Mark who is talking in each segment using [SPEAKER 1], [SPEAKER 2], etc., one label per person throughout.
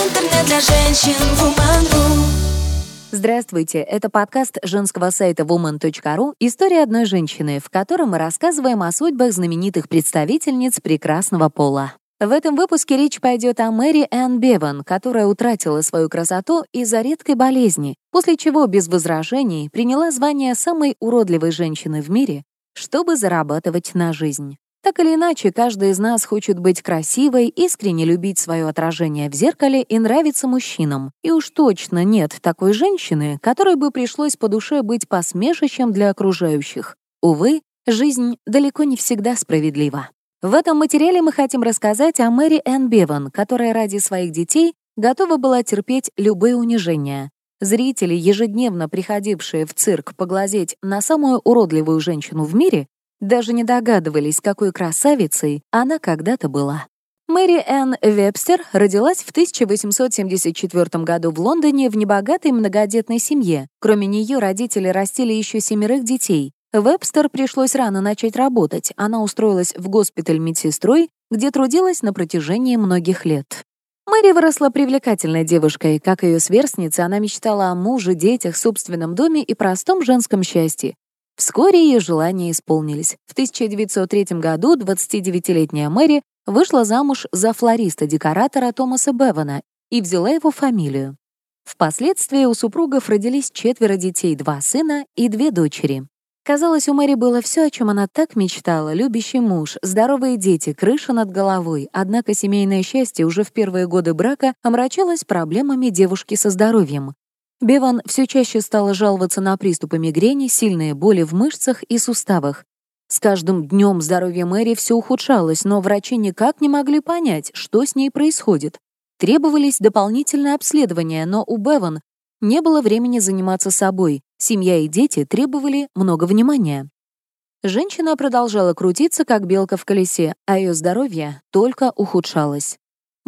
[SPEAKER 1] Интернет для женщин Woman.ru
[SPEAKER 2] Здравствуйте, это подкаст женского сайта woman.ru «История одной женщины», в котором мы рассказываем о судьбах знаменитых представительниц прекрасного пола. В этом выпуске речь пойдет о Мэри Энн Беван, которая утратила свою красоту из-за редкой болезни, после чего без возражений приняла звание самой уродливой женщины в мире, чтобы зарабатывать на жизнь. Так или иначе, каждый из нас хочет быть красивой, искренне любить свое отражение в зеркале и нравиться мужчинам. И уж точно нет такой женщины, которой бы пришлось по душе быть посмешищем для окружающих. Увы, жизнь далеко не всегда справедлива. В этом материале мы хотим рассказать о Мэри Энн Беван, которая ради своих детей готова была терпеть любые унижения. Зрители, ежедневно приходившие в цирк поглазеть на самую уродливую женщину в мире, даже не догадывались, какой красавицей она когда-то была. Мэри Энн Вебстер родилась в 1874 году в Лондоне в небогатой многодетной семье. Кроме нее родители растили еще семерых детей. Вебстер пришлось рано начать работать. Она устроилась в госпиталь медсестрой, где трудилась на протяжении многих лет. Мэри выросла привлекательной девушкой. Как ее сверстница, она мечтала о муже, детях, собственном доме и простом женском счастье. Вскоре ее желания исполнились. В 1903 году 29-летняя Мэри вышла замуж за флориста-декоратора Томаса Бевана и взяла его фамилию. Впоследствии у супругов родились четверо детей, два сына и две дочери. Казалось, у Мэри было все, о чем она так мечтала. Любящий муж, здоровые дети, крыша над головой. Однако семейное счастье уже в первые годы брака омрачалось проблемами девушки со здоровьем. Беван все чаще стала жаловаться на приступы мигрени, сильные боли в мышцах и суставах. С каждым днем здоровье Мэри все ухудшалось, но врачи никак не могли понять, что с ней происходит. Требовались дополнительные обследования, но у Беван не было времени заниматься собой. Семья и дети требовали много внимания. Женщина продолжала крутиться, как белка в колесе, а ее здоровье только ухудшалось.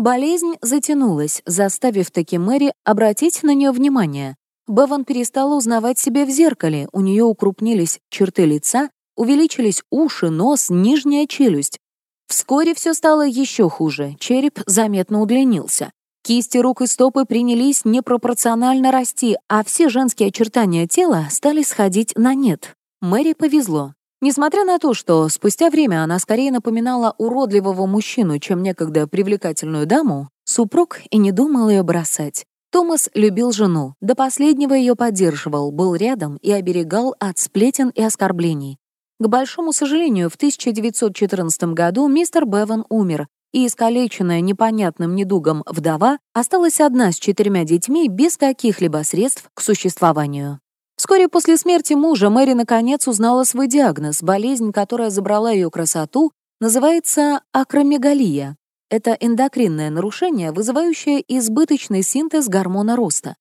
[SPEAKER 2] Болезнь затянулась, заставив таки Мэри обратить на нее внимание. Беван перестала узнавать себя в зеркале, у нее укрупнились черты лица, увеличились уши, нос, нижняя челюсть. Вскоре все стало еще хуже, череп заметно удлинился. Кисти рук и стопы принялись непропорционально расти, а все женские очертания тела стали сходить на нет. Мэри повезло. Несмотря на то, что спустя время она скорее напоминала уродливого мужчину, чем некогда привлекательную даму, супруг и не думал ее бросать. Томас любил жену, до последнего ее поддерживал, был рядом и оберегал от сплетен и оскорблений. К большому сожалению, в 1914 году мистер Беван умер, и искалеченная непонятным недугом вдова осталась одна с четырьмя детьми без каких-либо средств к существованию. Вскоре после смерти мужа Мэри наконец узнала свой диагноз. Болезнь, которая забрала ее красоту, называется акромегалия. Это эндокринное нарушение, вызывающее избыточный синтез гормона роста.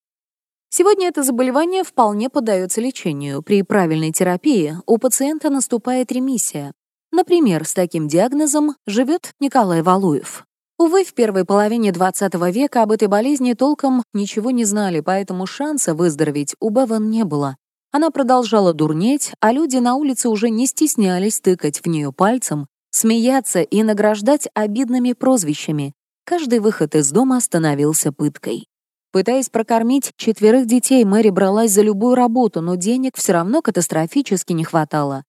[SPEAKER 2] Сегодня это заболевание вполне поддается лечению. При правильной терапии у пациента наступает ремиссия. Например, с таким диагнозом живет Николай Валуев. Увы, в первой половине 20 века об этой болезни толком ничего не знали, поэтому шанса выздороветь у Беван не было. Она продолжала дурнеть, а люди на улице уже не стеснялись тыкать в нее пальцем, смеяться и награждать обидными прозвищами. Каждый выход из дома становился пыткой. Пытаясь прокормить четверых детей, Мэри бралась за любую работу, но денег все равно катастрофически не хватало.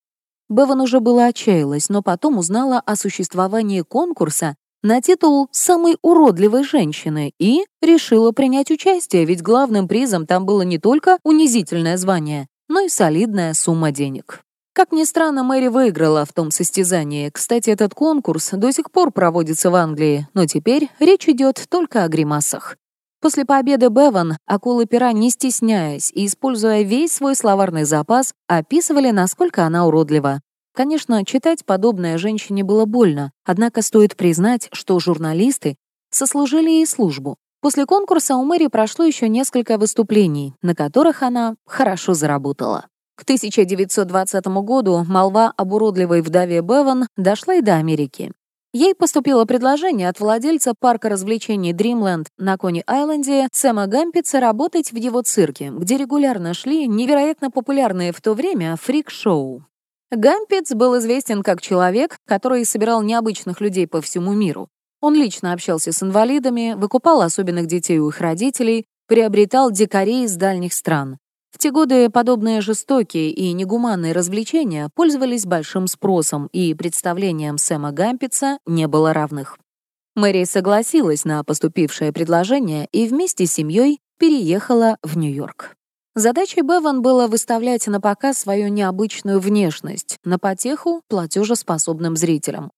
[SPEAKER 2] Беван уже было отчаялась, но потом узнала о существовании конкурса на титул самой уродливой женщины и решила принять участие, ведь главным призом там было не только унизительное звание, но и солидная сумма денег. Как ни странно, Мэри выиграла в том состязании. Кстати, этот конкурс до сих пор проводится в Англии, но теперь речь идет только о гримасах. После победы Беван акулы пера, не стесняясь и используя весь свой словарный запас, описывали, насколько она уродлива. Конечно, читать подобное женщине было больно, однако стоит признать, что журналисты сослужили ей службу. После конкурса у Мэри прошло еще несколько выступлений, на которых она хорошо заработала. К 1920 году молва об уродливой вдове Беван дошла и до Америки. Ей поступило предложение от владельца парка развлечений Dreamland на Кони-Айленде Сэма Гампица работать в его цирке, где регулярно шли невероятно популярные в то время фрик-шоу. Гампец был известен как человек, который собирал необычных людей по всему миру. Он лично общался с инвалидами, выкупал особенных детей у их родителей, приобретал дикарей из дальних стран. В те годы подобные жестокие и негуманные развлечения пользовались большим спросом, и представлениям Сэма Гампица не было равных. Мэри согласилась на поступившее предложение и вместе с семьей переехала в Нью-Йорк. Задачей Беван было выставлять на показ свою необычную внешность, на потеху платежеспособным зрителям.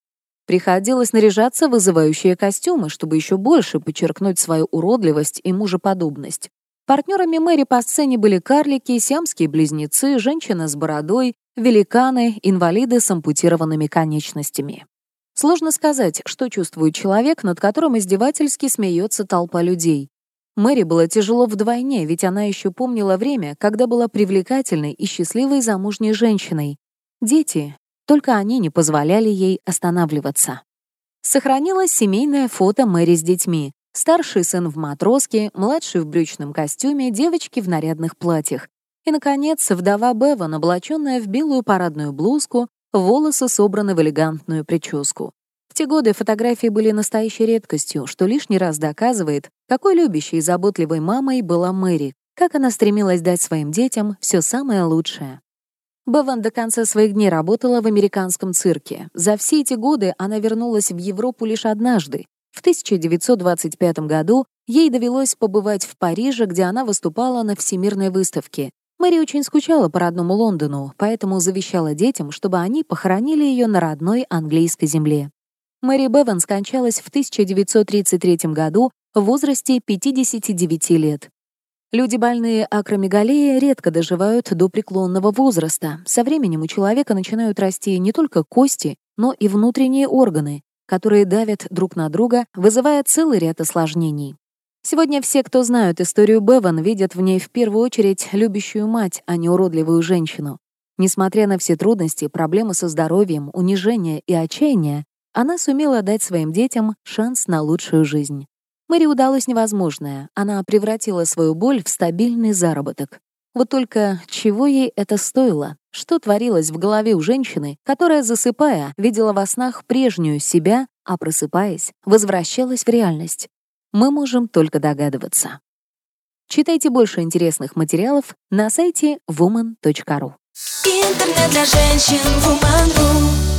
[SPEAKER 2] Приходилось наряжаться вызывающие костюмы, чтобы еще больше подчеркнуть свою уродливость и мужеподобность. Партнерами Мэри по сцене были карлики, сиамские близнецы, женщина с бородой, великаны, инвалиды с ампутированными конечностями. Сложно сказать, что чувствует человек, над которым издевательски смеется толпа людей. Мэри было тяжело вдвойне, ведь она еще помнила время, когда была привлекательной и счастливой замужней женщиной. Дети, только они не позволяли ей останавливаться. Сохранилось семейное фото Мэри с детьми. Старший сын в матроске, младший в брючном костюме, девочки в нарядных платьях. И, наконец, вдова Беван, облаченная в белую парадную блузку, волосы собраны в элегантную прическу. В те годы фотографии были настоящей редкостью, что лишний раз доказывает, какой любящей и заботливой мамой была Мэри, как она стремилась дать своим детям все самое лучшее. Беван до конца своих дней работала в американском цирке. За все эти годы она вернулась в Европу лишь однажды. В 1925 году ей довелось побывать в Париже, где она выступала на Всемирной выставке. Мэри очень скучала по родному Лондону, поэтому завещала детям, чтобы они похоронили ее на родной английской земле. Мэри Беван скончалась в 1933 году в возрасте 59 лет. Люди, больные акромегалией, редко доживают до преклонного возраста. Со временем у человека начинают расти не только кости, но и внутренние органы, которые давят друг на друга, вызывая целый ряд осложнений. Сегодня все, кто знают историю Беван, видят в ней в первую очередь любящую мать, а не уродливую женщину. Несмотря на все трудности, проблемы со здоровьем, унижение и отчаяние, она сумела дать своим детям шанс на лучшую жизнь. Мэри удалось невозможное. Она превратила свою боль в стабильный заработок. Вот только чего ей это стоило? Что творилось в голове у женщины, которая, засыпая, видела во снах прежнюю себя, а просыпаясь, возвращалась в реальность? Мы можем только догадываться. Читайте больше интересных материалов на сайте woman.ru.
[SPEAKER 1] Интернет для женщин woman.ru